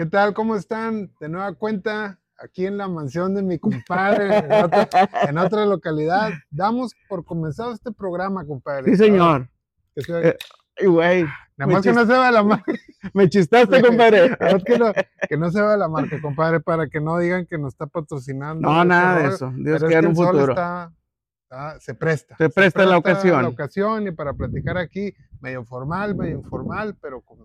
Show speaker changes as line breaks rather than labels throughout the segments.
¿Qué tal? ¿Cómo están? De nueva cuenta, aquí en la mansión de mi compadre, en otra, en otra localidad. Damos por comenzado este programa, compadre.
Sí, señor.
Se-
Eh, Ay, güey.
Nada más que no se vea la marca.
Me chistaste, compadre.
Nada más que, no, que no se vea la marca, compadre, para que no digan que nos está patrocinando.
No,
este
nada de eso. Dios quiera un futuro.
está- está- se presta.
Se presta la ocasión.
la ocasión y para platicar aquí, medio formal, medio informal, pero con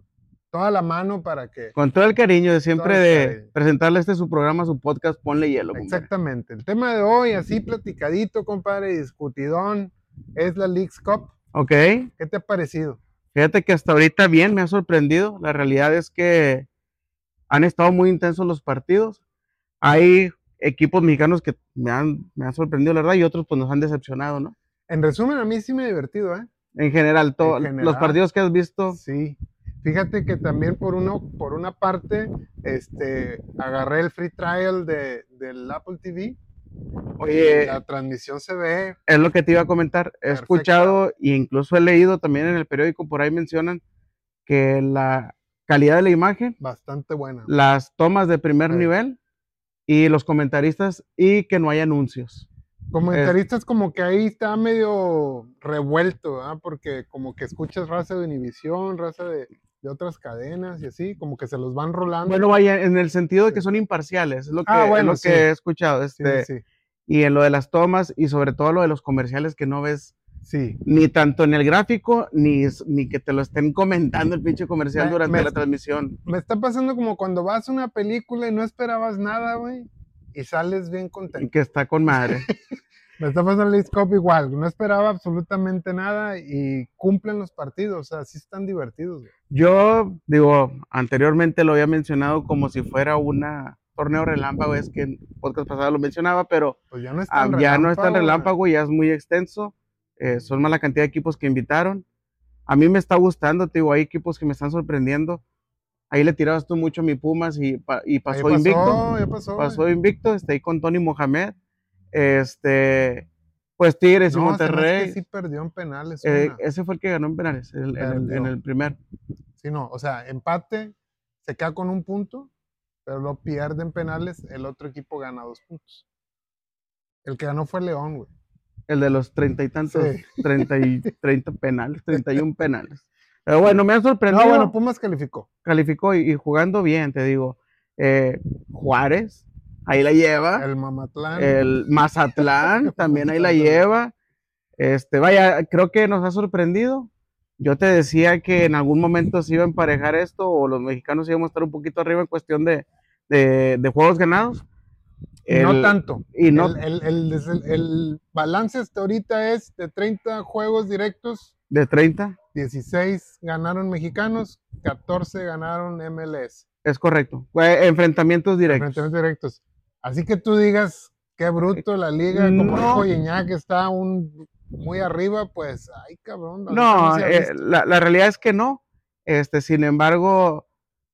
toda la mano para que
Con todo el cariño de siempre de
cariño.
presentarle este su programa, su podcast, ponle hielo, compadre.
Exactamente. El tema de hoy, así platicadito, compadre, discutidón, es la Leagues Cup.
Ok.
¿Qué te ha parecido?
Fíjate que hasta ahorita bien me ha sorprendido. La realidad es que han estado muy intensos los partidos. Hay equipos mexicanos que me han, me han sorprendido, la verdad, y otros pues nos han decepcionado, ¿no?
En resumen, a mí sí me he divertido, ¿eh?
En general, to-
En general.
los partidos que has visto,
Sí. Fíjate que también por uno, por una parte, este, agarré el free trial de, del Apple TV.
oye,
La transmisión se ve
es lo que te iba a comentar. He escuchado e incluso he leído también en el periódico, por ahí mencionan que la calidad de la imagen,
bastante buena.
las tomas de primer
Sí.
nivel y los comentaristas y que no hay anuncios.
Comentaristas como que ahí está medio revuelto, ¿ah? Porque como que escuchas raza de Univisión, raza de, de otras cadenas y así, como que se los van rolando.
Bueno, vaya, en el sentido de que
Sí.
son imparciales, es lo que,
Ah,
es
bueno,
lo
sí.
que he escuchado.
Sí,
Este,
sí,
Y en lo de las tomas y sobre todo lo de los comerciales que no ves
sí.
ni tanto en el gráfico ni, ni que te lo estén comentando el pinche comercial
Me-
durante
me-
la transmisión.
Me está pasando como cuando vas a una película y no esperabas nada, güey, y sales bien
y
contento.
Que está con madre.
Me está pasando el Cup igual, no esperaba absolutamente nada y cumplen los partidos, o sea, sí están divertidos. güey.
Yo, digo, anteriormente lo había mencionado como si fuera una torneo relámpago, es que en podcast pasado lo mencionaba, pero
Pues ya no es
ah, ya no es tan
güey.
relámpago, ya es muy extenso. eh, son más la cantidad de equipos que invitaron. A mí me está gustando, te digo, hay equipos que me están sorprendiendo. Ahí le tirabas tú mucho a mi Pumas y, y
Ahí
pasó, invicto.
Ya pasó.
Pasó invicto, está ahí con Tony Mohamed. Este, pues Tigres y
No, que
Monterrey.
sí perdió en penales.
eh, ese fue el que ganó en penales, el- en, el, en
Perdió.
el primer.
Sí, no, o sea, empate, se queda con un punto, pero lo pierde en penales, el otro equipo gana dos puntos. El que ganó fue León, güey.
El de los treinta y tantos,
Sí.
treinta y treinta penales, treinta y un penales. Pero bueno, me han
No,
sorprendido.
bueno, Pumas calificó.
calificó y, y jugando bien, te digo. Eh, Juárez, ahí la lleva.
El Mamatlán.
El Mazatlán también ahí la lleva. Este, vaya, creo que nos ha sorprendido. Yo te decía que en algún momento se iba a emparejar esto o los mexicanos íbamos a estar un poquito arriba en cuestión de, de- de juegos ganados.
Y no
El-
tanto.
y no-
El, el- el- el- el balance hasta ahorita es de 30 juegos directos,
De 30,
16 ganaron mexicanos, 14 ganaron MLS.
es correcto. Enfrentamientos directos.
Enfrentamientos directos. Así que tú digas, qué bruto la liga, como
No.
dijo que está un, muy arriba, pues, ay, cabrón.
No, eh, la, la realidad es que no. Este, sin embargo,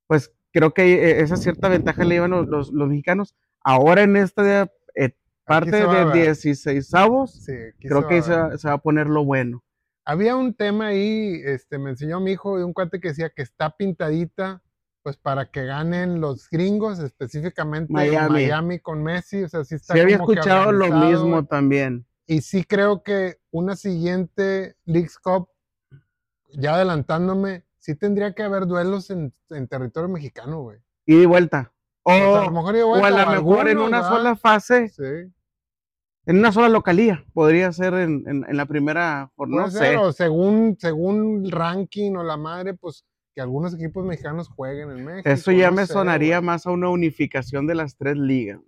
pues creo que eh, esa cierta ventaja le llevan los, los- los mexicanos. Ahora en esta eh, parte de
ver.
16 avos,
Sí,
creo
se
que se se va a poner lo bueno.
Había un tema ahí, este, me enseñó mi hijo de un cuate que decía que está pintadita, pues para que ganen los gringos, específicamente
Miami.
Miami, con Messi, o sea, sí está
Sí había
como que
escuchado lo mismo
güey.
también.
Y sí creo que una siguiente Leagues Cup, ya adelantándome, sí tendría que haber duelos en, en territorio mexicano, güey.
Y de vuelta. O,
O sea, a lo mejor,
o a lo mejor en una
¿verdad?
sola fase,
Sí.
en una sola localía, podría ser en, en- en la primera jornada. No
ser,
sé.
o según, según el ranking o la madre, pues que algunos equipos mexicanos jueguen en México.
Eso ya
no
me
sé,
sonaría
güey.
más a una unificación de las tres ligas.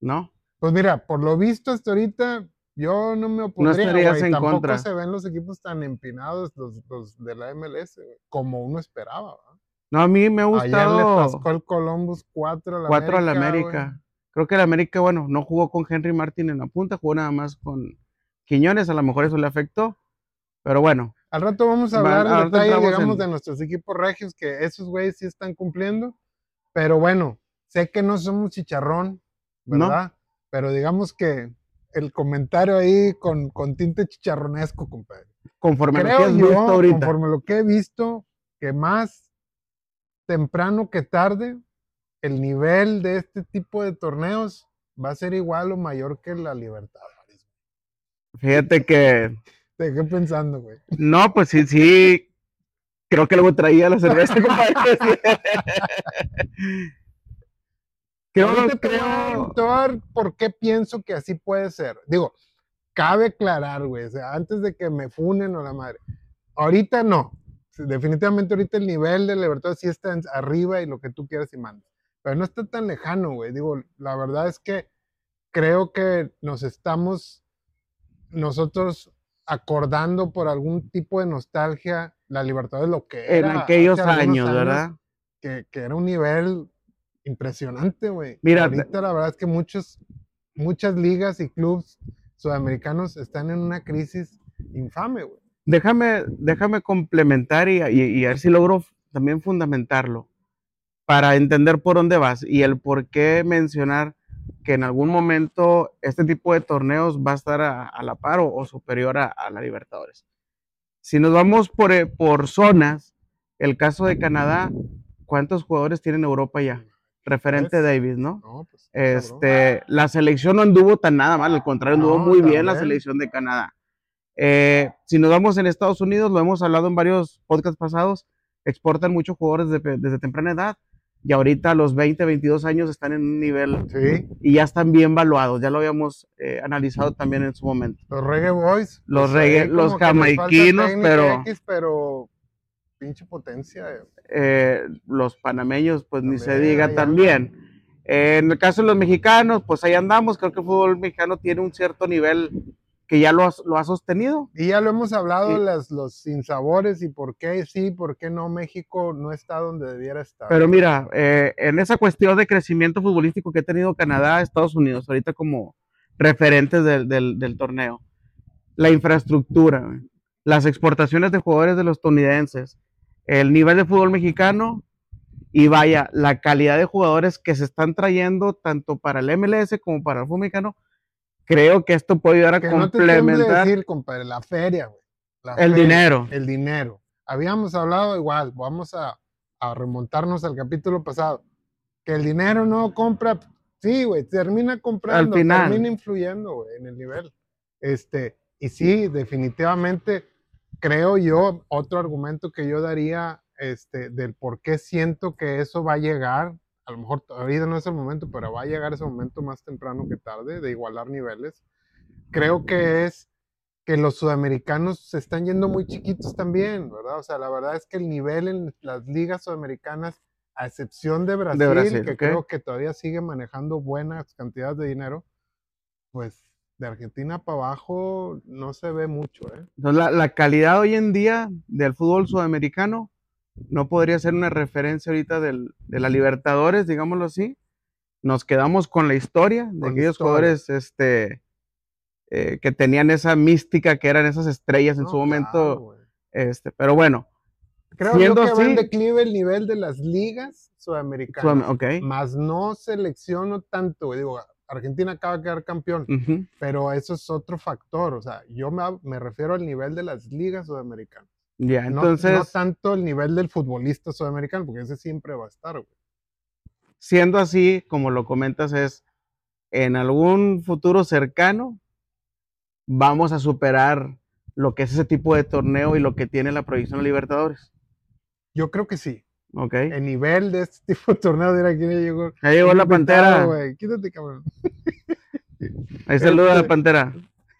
¿No?
Pues mira, por lo visto hasta ahorita, yo no me opondría,
estarías
güey,
en
Tampoco
contra.
se ven los equipos tan empinados, los, los de la MLS, güey, como uno esperaba. ¿verdad?
No, a mí me ha
Ayer le
gustado.
tascó el Columbus 4 a la
Cuatro
América.
al
güey.
América. Creo que el América, bueno, no jugó con Henry Martin en la punta, jugó nada más con Quiñones, a lo mejor eso le afectó. Pero bueno,
Al rato vamos a hablar detalle, digamos,
en-
de nuestros equipos regios, que esos güeyes sí están cumpliendo. Pero bueno, sé que no somos chicharrón,
No.
¿verdad? Pero digamos que el comentario ahí con, con tinte chicharronesco, compadre.
conforme lo que
Creo
has
yo,
visto ahorita.
conforme lo que he visto, que más temprano que tarde, el nivel de este tipo de torneos va a ser igual o mayor que la Libertadores.
Fíjate que.
Te quedé pensando, güey.
No, pues sí, sí. Creo que luego traía la cerveza, compadre.
creo, Ahorita creo... Te voy a dar por qué pienso que así puede ser. Digo, cabe aclarar, güey, o sea, antes de que me funen o la madre. Ahorita no. Definitivamente ahorita el nivel de Libertad sí está arriba y lo que tú quieras y mandas. Pero no está tan lejano, güey. Digo, la verdad es que creo que nos estamos nosotros acordando por algún tipo de nostalgia la libertad de lo que
era. En aquellos años, ¿verdad?
Que, que, era un nivel impresionante, güey. Mira, ahorita la verdad es que muchos, muchas ligas y clubes sudamericanos están en una crisis infame, güey.
Déjame, déjame complementar y, y, a ver si logro también fundamentarlo para entender por dónde vas y el por qué mencionar que en algún momento este tipo de torneos va a estar a, la par o, superior a, la Libertadores. Si nos vamos por, eh, por zonas, el caso de Canadá, ¿cuántos jugadores tienen Europa ya? Referente Davis, ¿no? Pues, este, la selección no anduvo tan nada mal, al contrario, anduvo muy bien la selección de Canadá. Eh, si nos vamos en Estados Unidos, lo hemos hablado en varios podcasts pasados, exportan muchos jugadores desde temprana edad y ahorita a los 20, 22 años están en un nivel y ya están bien valuados, ya lo habíamos eh, analizado también en su momento.
Los reggae boys.
Los reggae, los jamaiquinos, pero...
pero pinche potencia.
Eh, los panameños, pues ni se diga también. en el caso de los mexicanos, pues ahí andamos, creo que el fútbol mexicano tiene un cierto nivel que ya lo, lo ha sostenido.
Y ya lo hemos hablado, las, los sinsabores y por qué sí, por qué no, México no está donde debiera estar.
Pero mira, eh, en esa cuestión de crecimiento futbolístico que ha tenido Canadá, Estados Unidos, ahorita como referentes del, del, torneo, la infraestructura, las exportaciones de jugadores de los estadounidenses, el nivel de fútbol mexicano y vaya, la calidad de jugadores que se están trayendo tanto para el MLS como para el fútbol mexicano, creo que esto puede ayudar a complementar.
No decir, compadre, la feria, güey.
el dinero.
El dinero. Habíamos hablado igual, vamos a, a, remontarnos al capítulo pasado, que el dinero no compra, sí, güey, termina comprando, termina influyendo, güey, en el nivel. Este, y sí, definitivamente, creo yo, otro argumento que yo daría, este, del por qué siento que eso va a llegar a lo mejor todavía no es el momento, pero va a llegar ese momento más temprano que tarde de igualar niveles. Creo que es que los sudamericanos se están yendo muy chiquitos también, ¿verdad? O sea, la verdad es que el nivel en las ligas sudamericanas, a excepción de Brasil, que creo que todavía sigue manejando buenas cantidades de dinero, pues de Argentina para abajo no se ve mucho. ¿eh?
la, la calidad hoy en día del fútbol sudamericano no podría ser una referencia ahorita de la Libertadores, digámoslo así. Nos quedamos con la historia de aquellos jugadores este, eh, que tenían esa mística, que eran esas estrellas en su momento. este, pero bueno.
Creo que va en declive el nivel de las ligas sudamericanas. Más no selecciono tanto, Digo, Argentina acaba de quedar campeón, pero eso es otro factor. O sea, yo me, me refiero al nivel de las ligas sudamericanas.
Ya, entonces.
No, tanto el nivel del futbolista sudamericano, porque ese siempre va a estar, güey.
Siendo así, como lo comentas, es en algún futuro cercano, vamos a superar lo que es ese tipo de torneo y lo que tiene la proyección de Libertadores.
Yo creo que sí.
Ok.
El nivel de este tipo de torneo, mira quién ya llegó.
Ya llegó la pantera.
Quítate, cabrón.
Ahí saluda a la este, pantera.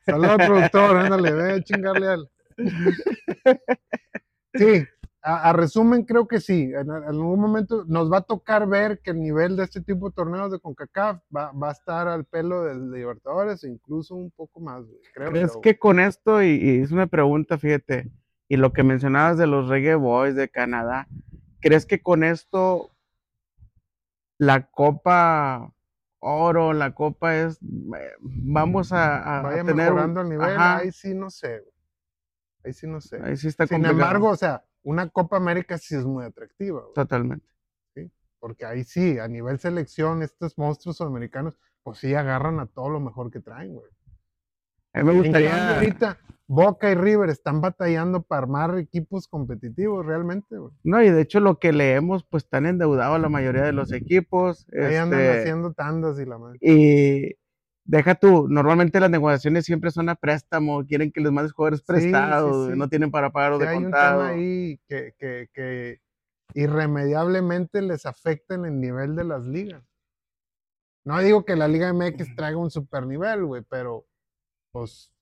Saluda al productor, ándale, ve a chingarle al. Sí, a, resumen creo que sí. En, algún momento nos va a tocar ver que el nivel de este tipo de torneos de CONCACAF va, a estar al pelo de Libertadores, incluso un poco más.
Creo ¿Crees que con esto, y, es una pregunta, fíjate, y lo que mencionabas de los Reggae Boys de Canadá, ¿crees que con esto la Copa Oro, la Copa es, eh, vamos a,
a tener... mejorando el nivel, ahí sí no sé. Ahí sí no sé.
Ahí sí está
Sin embargo, o sea, una Copa América sí es muy atractiva.
Totalmente.
¿sí? Porque ahí sí, a nivel selección, estos monstruos sudamericanos, pues sí agarran a todo lo mejor que traen, güey.
A mí me gustaría.
ahorita, Boca y River están batallando para armar equipos competitivos realmente, güey.
No, y de hecho lo que leemos, pues están endeudados la mayoría de los equipos.
Ahí andan este, haciendo tandas y la madre.
Y deja tú, normalmente las negociaciones siempre son a préstamo, quieren que les mandes jugadores prestados, no tienen para pagar de contado.
Hay un tema ahí que, que, que irremediablemente les afecta en el nivel de las ligas. No digo que la Liga MX traiga un super nivel, güey, pero pues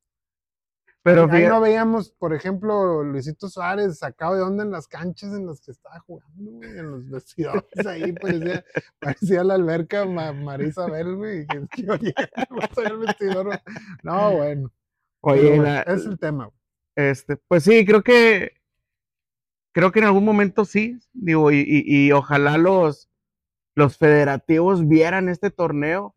pero ahí, no veíamos, por ejemplo, Luisito Suárez sacado de onda en las canchas en las que estaba jugando, güey, en los vestidores ahí, parecía, parecía la alberca Marisabel, güey, que, que oye, el vestidor. No, bueno. Oye, es el tema. Güey.
Este, pues sí, creo que creo que en algún momento sí, digo, y, y, ojalá los, los federativos vieran este torneo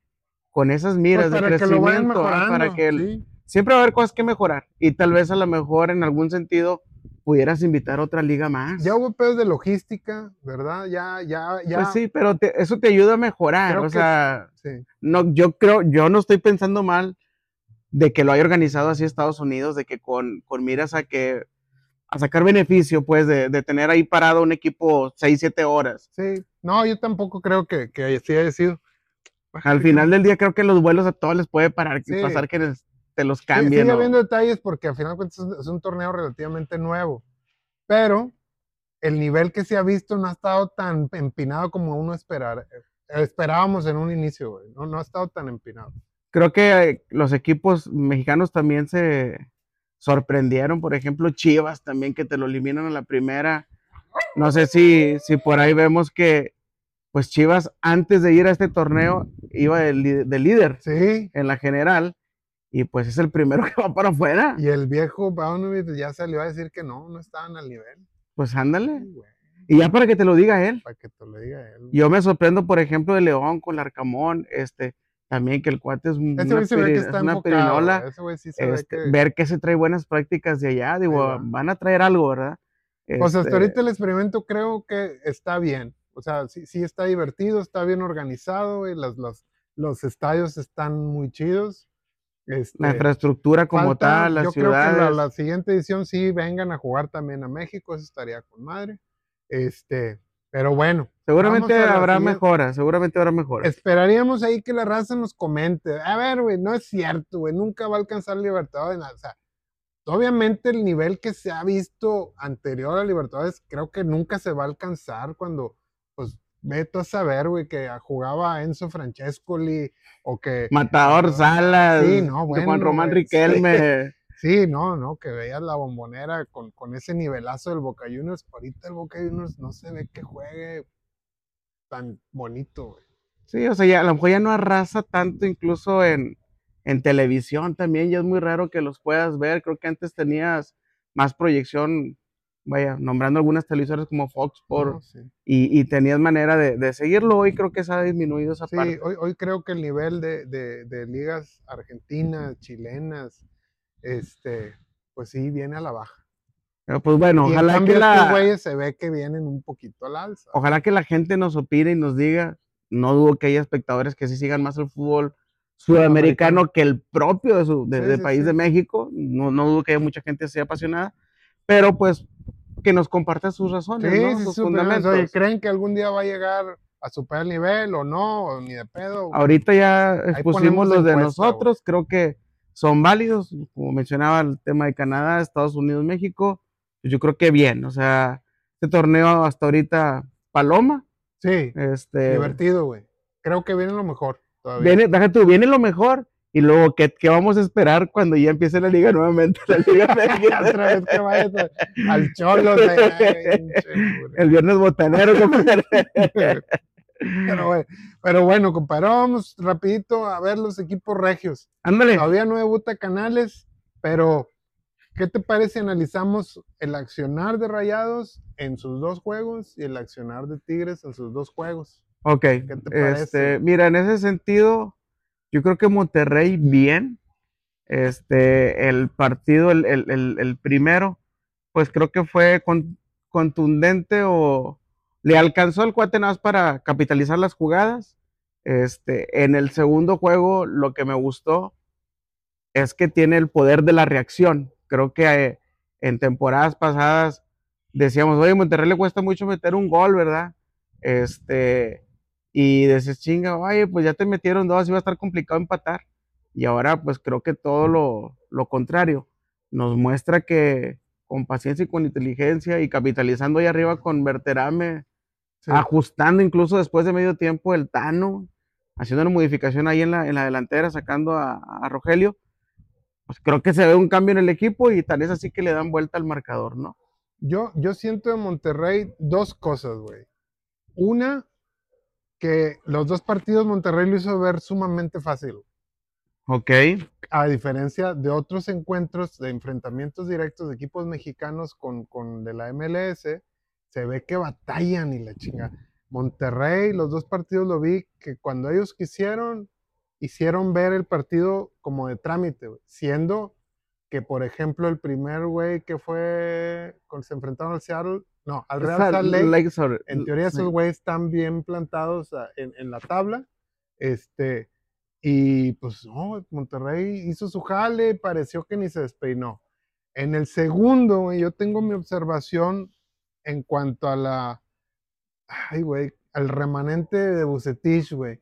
con esas miras pues de crecimiento, para que el, siempre va a haber cosas que mejorar y tal vez a lo mejor en algún sentido pudieras invitar a otra liga más.
Ya hubo pedos de logística, ¿verdad? Ya, ya, ya.
Pues sí, pero eso te ayuda a mejorar. o sea, no, yo creo, yo no estoy pensando mal de que lo haya organizado así Estados Unidos, de que con, con miras a que a sacar beneficio, pues, de, de, tener ahí parado un equipo 6, 7 horas.
Sí, no, yo tampoco creo que, que así haya sido.
Al final del día creo que los vuelos a todos les puede parar, pasar que les, te los cambien.
Sí, sigue habiendo detalles porque al final de cuentas es un torneo relativamente nuevo, pero el nivel que se ha visto no ha estado tan empinado como uno esperar, eh, esperábamos en un inicio, güey. No, no ha estado tan empinado.
Creo que eh, los equipos mexicanos también se sorprendieron, por ejemplo, Chivas también que te lo eliminan a la primera. No sé si, si por ahí vemos que pues Chivas antes de ir a este torneo iba de, líder
sí.
en la general y pues es el primero que va para afuera.
Y el viejo Paunovic ya salió a decir que no, no estaban al nivel.
Pues ándale. y ya para que te lo diga él.
Para que te lo diga él.
Yo me sorprendo, por ejemplo, de León con Larcamón, este, también que el cuate es, una, perinola. Ver que se trae buenas prácticas de allá, digo, van a traer algo, ¿verdad?
Pues hasta este ahorita el experimento creo que está bien. O sea, sí, sí está divertido, está bien organizado, y los, los estadios están muy chidos
la este, infraestructura como tal, la yo Creo que
la, siguiente edición sí vengan a jugar también a México, eso estaría con madre. Este, pero bueno.
Seguramente habrá mejoras, seguramente habrá mejoras.
Esperaríamos ahí que la raza nos comente. A ver, güey, no es cierto, güey, nunca va a alcanzar Libertadores. O sea, obviamente el nivel que se ha visto anterior a Libertadores creo que nunca se va a alcanzar cuando Veto a saber, güey, que jugaba Enzo Francescoli o que...
Matador Salas, sí, no, bueno, Juan Román Riquelme.
Sí, no, no, que veías la bombonera con, con ese nivelazo del Boca Juniors. Ahorita el Boca Juniors no se ve que juegue tan bonito, güey.
Sí, o sea, ya, a lo mejor ya no arrasa tanto incluso en, en televisión también, ya es muy raro que los puedas ver. Creo que antes tenías más proyección vaya, nombrando algunas televisoras como Fox por, y, y, tenías manera de, de, seguirlo. Hoy creo que se ha disminuido esa
sí,
parte.
Hoy, hoy creo que el nivel de, de, de, ligas argentinas, chilenas, este, pues sí, viene a la baja.
Pero pues bueno, ojalá que la...
güeyes se ve que vienen un poquito al alza.
Ojalá que la gente nos opine y nos diga, no dudo que haya espectadores que sí sigan más el fútbol sudamericano que el propio de su, del país de México. No, no dudo que haya mucha gente así apasionada, pero pues que nos comparta sus razones, ¿no? sus
fundamentos. ¿Creen que algún día va a llegar a superar el nivel o no? ni de pedo.
Ahorita ya expusimos los de nosotros, creo que son válidos, como mencionaba el tema de Canadá, Estados Unidos, México, pues yo creo que bien, o sea, este torneo hasta ahorita, Paloma.
Sí, este, divertido, güey. Creo que viene lo mejor.
Todavía. Viene, déjate viene lo mejor y luego, ¿qué, ¿qué, vamos a esperar cuando ya empiece la liga nuevamente? La liga
Otra vez que vayas al cholo.
el viernes botanero,
pero, bueno, pero bueno, compadre, vamos rapidito a ver los equipos regios.
Ándale.
Todavía no debuta Canales, pero ¿qué te parece si analizamos el accionar de Rayados en sus dos juegos y el accionar de Tigres en sus dos juegos?
Ok. ¿Qué te parece? Este, mira, en ese sentido yo creo que Monterrey bien. Este, el partido, el, primero, pues creo que fue contundente o le alcanzó el cuate nada más para capitalizar las jugadas. Este, en el segundo juego, lo que me gustó es que tiene el poder de la reacción. creo que eh, en temporadas pasadas decíamos, oye, Monterrey le cuesta mucho meter un gol, ¿verdad? Este, y dices, chinga, oye, pues ya te metieron dos, iba a estar complicado empatar. Y ahora, pues creo que todo lo, lo contrario. Nos muestra que con paciencia y con inteligencia y capitalizando ahí arriba con Verterame, ajustando incluso después de medio tiempo el Tano, haciendo una modificación ahí en la, en la delantera, sacando a, a, Rogelio, pues creo que se ve un cambio en el equipo y tal vez así que le dan vuelta al marcador, ¿no?
Yo, yo siento en Monterrey dos cosas, güey. Una, que los dos partidos Monterrey lo hizo ver sumamente fácil.
Ok.
A diferencia de otros encuentros de enfrentamientos directos de equipos mexicanos con, con de la MLS, se ve que batallan y la chinga. Monterrey, los dos partidos lo vi que cuando ellos quisieron, hicieron ver el partido como de trámite, siendo que, por ejemplo, el primer güey que fue, cuando se enfrentaron al Seattle, no, al Real Salt Lake, en teoría esos güeyes están bien plantados en, en, la tabla, este, y pues no, Monterrey hizo su jale, pareció que ni se despeinó. En el segundo, yo tengo mi observación en cuanto a la, ay, güey, al remanente de Bucetich, güey.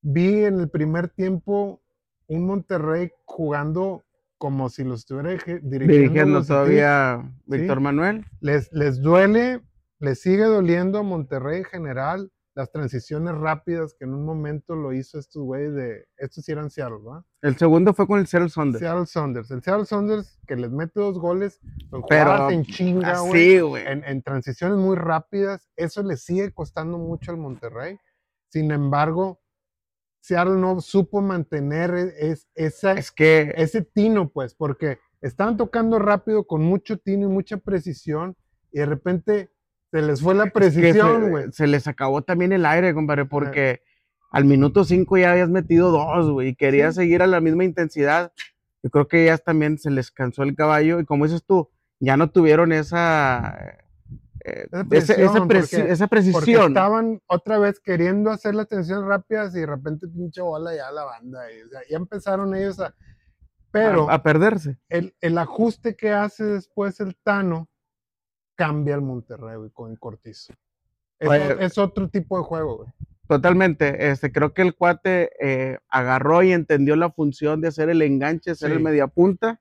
Vi en el primer tiempo un Monterrey jugando como si lo estuviera dirigiendo,
dirigiendo todavía Víctor Manuel.
Les, les duele, les sigue doliendo a Monterrey en general las transiciones rápidas que en un momento lo hizo estos güeyes de. Estos sí eran Seattle, ¿verdad?
El segundo fue con el Seattle Saunders.
Seattle Saunders. El Seattle Saunders que les mete dos goles, pero en chinga,
güey.
En, en, transiciones muy rápidas. Eso le sigue costando mucho al Monterrey. Sin embargo, Seattle no supo mantener e, es, esa,
es que...
ese tino, pues, porque estaban tocando rápido con mucho tino y mucha precisión, y de repente se les fue la precisión, güey.
Se, les acabó también el aire, compadre, porque al minuto 5 ya habías metido dos, güey, y querías seguir a la misma intensidad. Yo creo que ya también se les cansó el caballo, y como dices tú, ya no tuvieron esa.
Eh, esa,
precisión. Porque
estaban otra vez queriendo hacer las tensiones rápidas y de repente pinche bola ya la banda. Y, ya empezaron ellos a. Pero.
A, perderse.
El, el, ajuste que hace después el Tano cambia el Monterrey, con Cortizo. Es, otro tipo de juego, güey.
Totalmente. Este, creo que el cuate eh, agarró y entendió la función de hacer el enganche, ser el mediapunta.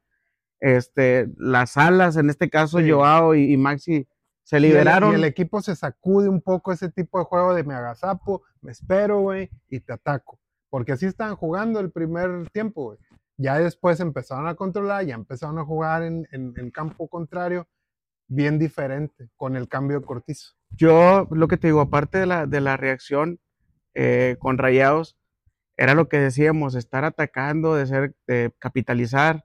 Este, las alas, en este caso, Joao y, Maxi se liberaron.
Y el, equipo se sacude un poco ese tipo de juego de me agazapo, me espero, güey, y te ataco. Porque así estaban jugando el primer tiempo, güey. Ya después empezaron a controlar, ya empezaron a jugar en, en campo contrario bien diferente con el cambio de Cortizo.
Yo lo que te digo, aparte de la, de la reacción eh, con Rayados, era lo que decíamos, estar atacando, de ser, de capitalizar.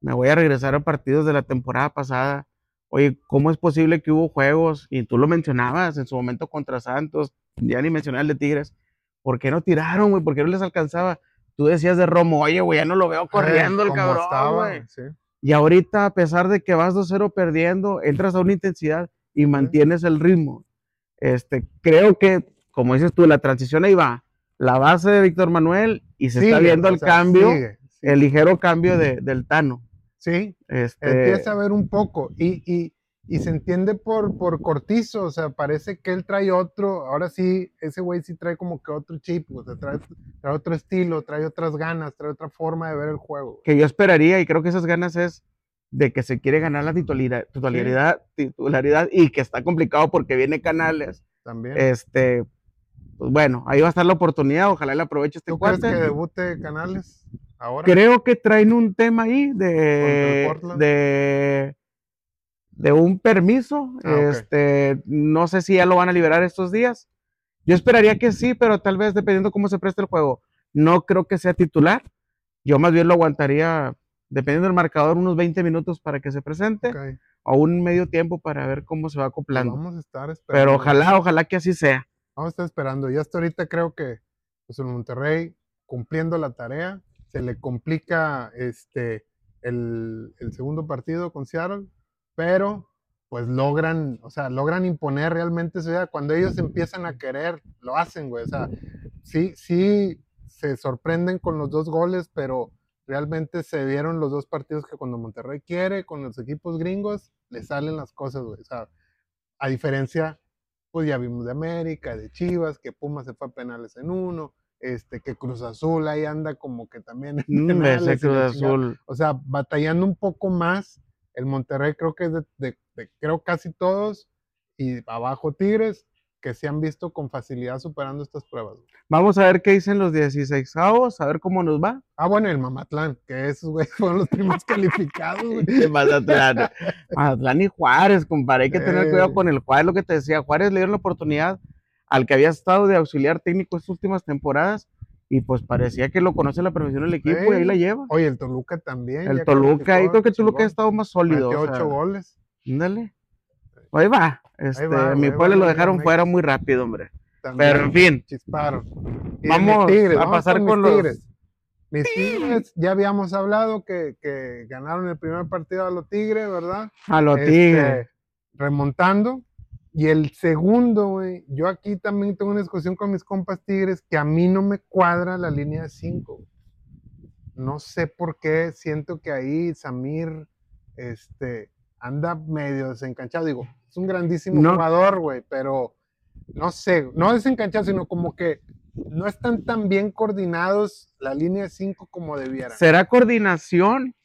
Me voy a regresar a partidos de la temporada pasada. Oye, ¿cómo es posible que hubo juegos? Y tú lo mencionabas en su momento contra Santos, ya ni mencioné el de Tigres. ¿Por qué no tiraron, güey? ¿Por qué no les alcanzaba? Tú decías de Romo, oye, güey, ya no lo veo corriendo el cabrón, güey. Sí. Y ahorita, a pesar de que vas 2-0 perdiendo, entras a una intensidad y mantienes el ritmo. Este, creo que, como dices tú, la transición ahí va. La base de Víctor Manuel y se está viendo el cambio, el ligero cambio de, del Tano.
Sí, este... empieza a ver un poco. Y, y, y se entiende por, por Cortizo, o sea, parece que él trae otro, ahora sí, ese güey sí trae como que otro chip, o sea, trae, otro estilo, trae otras ganas, trae otra forma de ver el juego.
Que yo esperaría, y creo que esas ganas es de que se quiere ganar la titularidad, titularidad, y que está complicado porque viene Canales.
También.
Este, pues bueno, ahí va a estar la oportunidad, ojalá él aproveche este
¿Tú crees que debute Canales ahora?
Creo que traen un tema ahí de, de de un permiso. Ah, este, no sé si ya lo van a liberar estos días. Yo esperaría que sí, pero tal vez dependiendo cómo se preste el juego. No creo que sea titular. Yo más bien lo aguantaría, dependiendo del marcador, unos 20 minutos para que se presente. O un medio tiempo para ver cómo se va acoplando.
vamos a estar esperando.
Pero ojalá, ojalá que así sea.
Vamos a estar esperando. Y hasta ahorita creo que pues, el Monterrey, cumpliendo la tarea, se le complica este, el, el segundo partido con Seattle pero pues logran, o sea, logran imponer realmente su idea. Cuando ellos empiezan a querer, lo hacen, güey. O sea, sí, sí se sorprenden con los dos goles, pero realmente se vieron los dos partidos que cuando Monterrey quiere, con los equipos gringos, le salen las cosas, güey. O sea, a diferencia, pues ya vimos de América, de Chivas, que Pumas se fue a penales en uno, este, que Cruz Azul ahí anda como que también
Cruz Azul.
O sea, batallando un poco más. El Monterrey creo que es de creo casi todos, y abajo Tigres, que se han visto con facilidad superando estas pruebas.
Vamos a ver qué dicen los 16 avos, a ver cómo nos va.
Ah, bueno, el Mamatlán, que esos güey fueron los primeros calificados, güey.
Mazatlán. Mazatlán y Juárez, compadre, hay que tener cuidado con el Juárez, lo que te decía, Juárez le dieron la oportunidad al que había estado de auxiliar técnico estas últimas temporadas y pues parecía que lo conoce la profesión del equipo y ahí la lleva.
Oye, el Toluca también.
El Toluca, ahí creo que Toluca ha estado más sólido.
Metió ocho goles.
Ándale. Ahí va. Este, mi pueblo lo dejaron fuera muy rápido, hombre. Pero en fin. Vamos a pasar con, los
tigres. Mis tigres, ya habíamos hablado que, que, ganaron el primer partido a los tigres, ¿verdad?
A los este, tigres.
Remontando. Y el segundo, güey, yo aquí también tengo una discusión con mis compas tigres que a mí no me cuadra la línea de 5. No sé por qué, siento que ahí Samir este, anda medio desencanchado. Digo, es un grandísimo jugador, güey, pero no sé, no desencanchado, sino como que no están tan bien coordinados la línea 5 como debieran.
¿Será coordinación?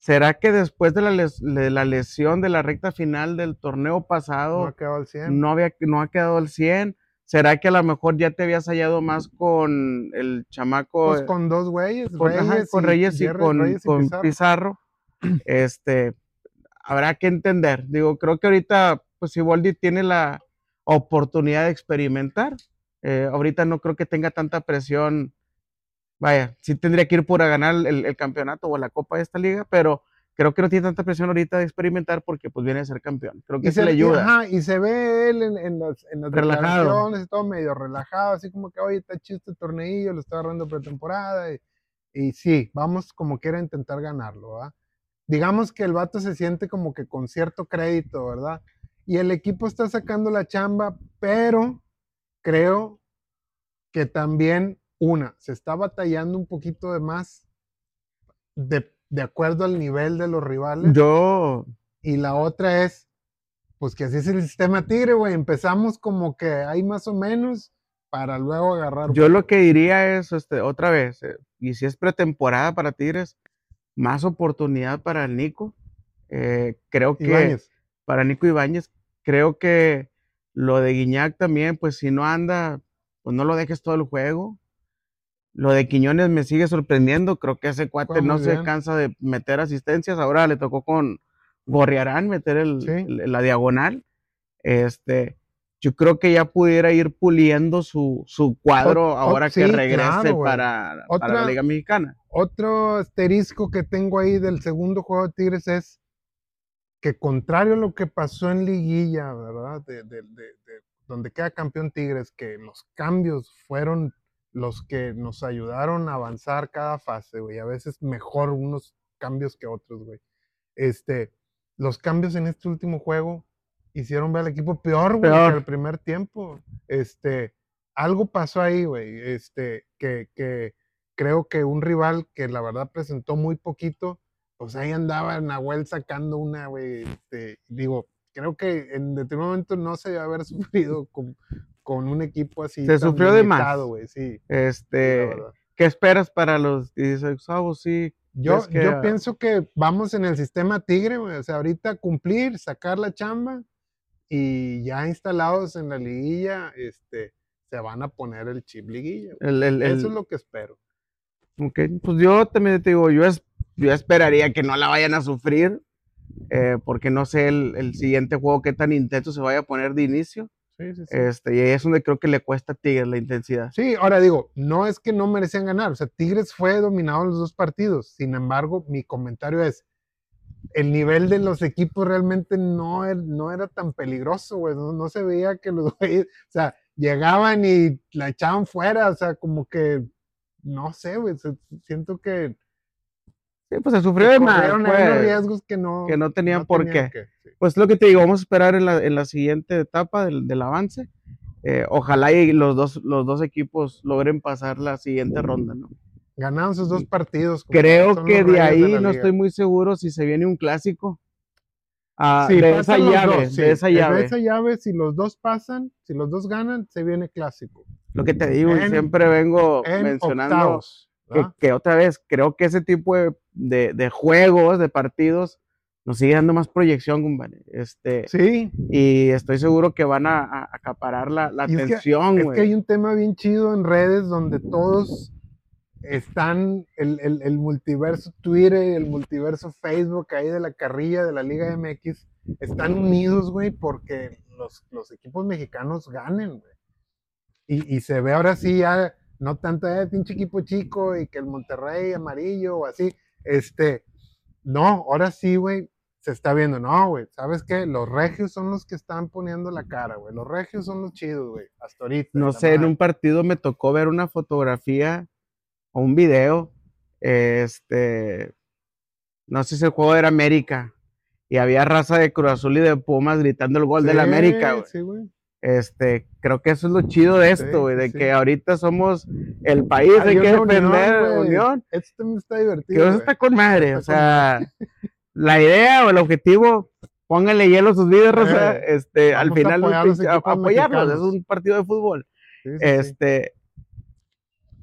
¿Será que después de la, lesión de la recta final del torneo pasado
no ha quedado al 100?
No, había, no ha quedado al 100. ¿Será que a lo mejor ya te habías hallado más con el chamaco?
Pues con dos güeyes,
con Reyes, con, Reyes y, con, con Pizarro. Este, habrá que entender. Digo, creo que ahorita, pues Siboldi tiene la oportunidad de experimentar. Eh, ahorita no creo que tenga tanta presión. Vaya, sí tendría que ir por a ganar el, campeonato o la copa de esta liga, pero creo que no tiene tanta presión ahorita de experimentar porque pues viene a ser campeón. Creo que se, le ayuda.
y se ve él en, las, en las declaraciones, todo medio relajado, así como que, oye, está chiste el torneillo, lo está agarrando pretemporada. Y, y sí, vamos como quiera a intentar ganarlo, ¿verdad? digamos que el vato se siente como que con cierto crédito, ¿verdad? Y el equipo está sacando la chamba, pero creo que también, una, se está batallando un poquito de más de, acuerdo al nivel de los rivales.
Yo.
Y la otra es, pues que así es el sistema Tigre, güey. Empezamos como que hay más o menos para luego agarrar.
Yo lo que diría es, este, otra vez, eh, y si es pretemporada para Tigres, más oportunidad para el Nico. Eh, creo que para Nico Ibáñez, creo que lo de Guiñac también, pues si no anda, pues no lo dejes todo el juego. Lo de Quiñones me sigue sorprendiendo. Creo que ese cuate no se cansa de meter asistencias. Ahora le tocó con Gorriarán meter el, la diagonal. Este, yo creo que ya pudiera ir puliendo su, cuadro ahora que regrese para, la Liga Mexicana.
Otro asterisco que tengo ahí del segundo juego de Tigres es que contrario a lo que pasó en Liguilla, ¿verdad? De, donde queda campeón Tigres, que los cambios fueron los que nos ayudaron a avanzar cada fase, güey. A veces mejor unos cambios que otros, güey. Este, los cambios en este último juego hicieron ver al equipo peor, güey, que el primer tiempo. Este, algo pasó ahí, güey, este, que, que creo que un rival que la verdad presentó muy poquito, pues ahí andaba Nahuel sacando una, güey, este, digo, creo que en determinado momento no se debe haber sufrido con, con un equipo así.
Se sufrió de más. Güey, sí. Este, ¿qué esperas para los 16 Sí,
yo, yo pienso que vamos en el sistema Tigre, güey, o sea, ahorita cumplir, sacar la chamba y ya instalados en la liguilla, este, se van a poner el chip liguilla. Eso es lo que espero.
Ok, pues yo también te digo, yo, es, yo esperaría que no la vayan a sufrir, eh, porque no sé el, siguiente juego qué tan intenso se vaya a poner de inicio. Sí, sí, sí. Este, y ahí es donde creo que le cuesta a Tigres la intensidad.
Sí, ahora digo, no es que no merecían ganar, o sea, Tigres fue dominado en los dos partidos, sin embargo, mi comentario es, el nivel de los equipos realmente no, era, no era tan peligroso, güey. No, se veía que los güeyes, o sea, llegaban y la echaban fuera, o sea, como que, no sé, güey, siento que...
Sí, pues se sufrió de más.
Pues, riesgos que no,
que no tenían por qué. Pues lo que te digo, vamos a esperar en la, en la siguiente etapa del, del avance. Eh, ojalá y los dos, los dos equipos logren pasar la siguiente ronda, ¿no?
Ganaron sus dos partidos.
Creo que de ahí no estoy muy seguro si se viene un clásico. Ah, de esa llave, de esa llave.
De esa llave, si los dos pasan, si los dos ganan, se viene clásisico.
Lo que te digo, y siempre vengo mencionando que, otra vez creo que ese tipo de, juegos, de partidos, nos sigue dando más proyección, compadre. Este,
sí.
Y estoy seguro que van a, acaparar la, atención,
es que hay un tema bien chido en redes donde todos están el, el, multiverso Twitter, el multiverso Facebook ahí de la carrilla de la Liga MX, están unidos, güey, porque los, los equipos mexicanos ganen, güey. Y, y, se ve ahora sí ya, no tanto de eh, pinche equipo chico y que el Monterrey amarillo o así, este, no, ahora sí, güey, se está viendo, no, güey, ¿sabes qué? Los regios son los que están poniendo la cara, güey, los regios son los chidos, güey, hasta ahorita.
No sé, en un partido me tocó ver una fotografía o un video, este, no sé si el juego era América, y había raza de Cruz Azul y de Pumas gritando el gol de la América, güey. Sí, güey. Este, creo que eso es lo chido de esto, güey, de que ahorita somos el país, de que defender la unión.
Esto también está divertido.
Que eso está con madre, o sea, la idea o el objetivo, pónganle hielo a sus vidas, Rosa, eh, este, al final apoyarlos, es un partido de fútbol. este,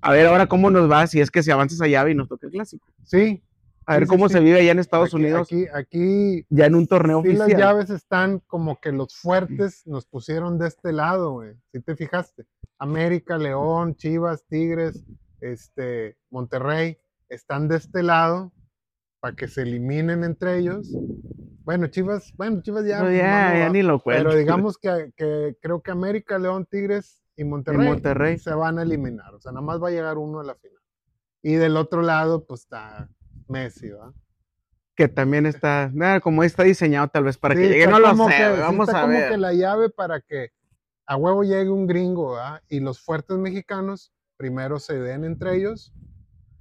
a ver ahora cómo nos va si es que se avanza allá y nos toca el clásico.
Sí,
a ver cómo se vive allá en Estados Unidos.
Aquí, aquí.
Ya en un torneo sí,
las llaves están como que los fuertes nos pusieron de este lado, güey. Si te fijaste. América, León, Chivas, Tigres, este, Monterrey, están de este lado para que se eliminen entre ellos. Bueno, Chivas, bueno, Chivas ya.
No, ya, ya ni lo cuento.
Pero digamos que, que, creo que América, León, Tigres y Monterrey, y Monterrey se van a eliminar. O sea, nada más va a llegar uno a la final. Y del otro lado, pues está Messi, ¿va?
Que también está, como está diseñado tal vez para que llegue, no lo sé, vamos a
ver. como que la llave para que a huevo llegue un gringo, ¿va? Y los fuertes mexicanos primero se den entre ellos,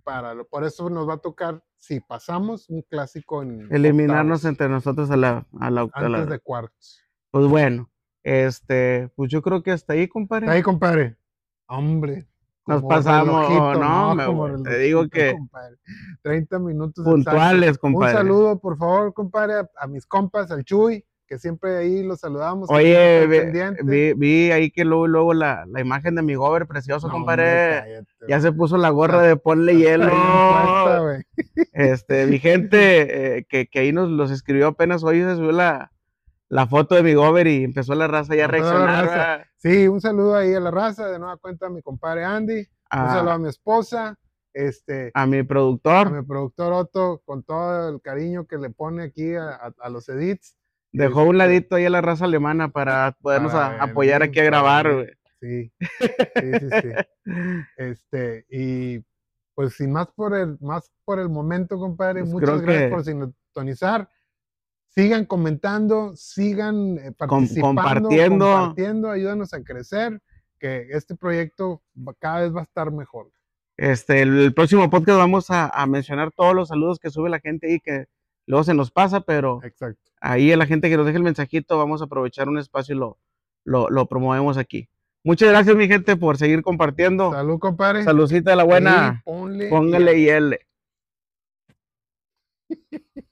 para lo, por eso nos va a tocar, si pasamos, un clásico en...
Eliminarnos entre nosotros a la... A la
Antes de cuartos.
Pues bueno, este, pues yo creo que hasta ahí, compadre.
Hasta ahí, compadre. Hombre.
Nos pasamos, no, te digo que
30 minutos
puntuales, compadre.
Un saludo, por favor, compadre, a, mis compas, al Chuy, que siempre ahí los saludamos.
Oye, vi, vi, ahí que luego, luego la, la, imagen de mi gober precioso, compadre. ya se puso la gorra de ponle hielo. este, mi gente, eh, que, que, ahí nos los escribió apenas hoy, se subió la, la foto de mi gober y empezó la raza ya a reaccionar.
Sí, un saludo ahí a la raza, de nueva cuenta a mi compadre Andy, un ah. saludo a mi esposa, este,
a mi productor.
A mi productor Otto, con todo el cariño que le pone aquí a, los edits.
Dejó un este, ladito ahí a la raza alemana para podernos apoyar aquí a grabar,
Sí, sí, sí, sí. este, y pues sin más por el, más por el momento, compadre, pues muchas gracias por sintonizar sigan comentando, sigan eh, participando, compartiendo. compartiendo, ayúdanos a crecer, que este proyecto cada vez va a estar mejor.
Este, el, próximo podcast vamos a, mencionar todos los saludos que sube la gente y que luego se nos pasa, pero
Exacto.
ahí a la gente que nos deje el mensajito vamos a aprovechar un espacio y lo, lo, promovemos aquí. Muchas gracias, mi gente, por seguir compartiendo.
Salud, compadre.
Saludcita de la buena. Póngale y L.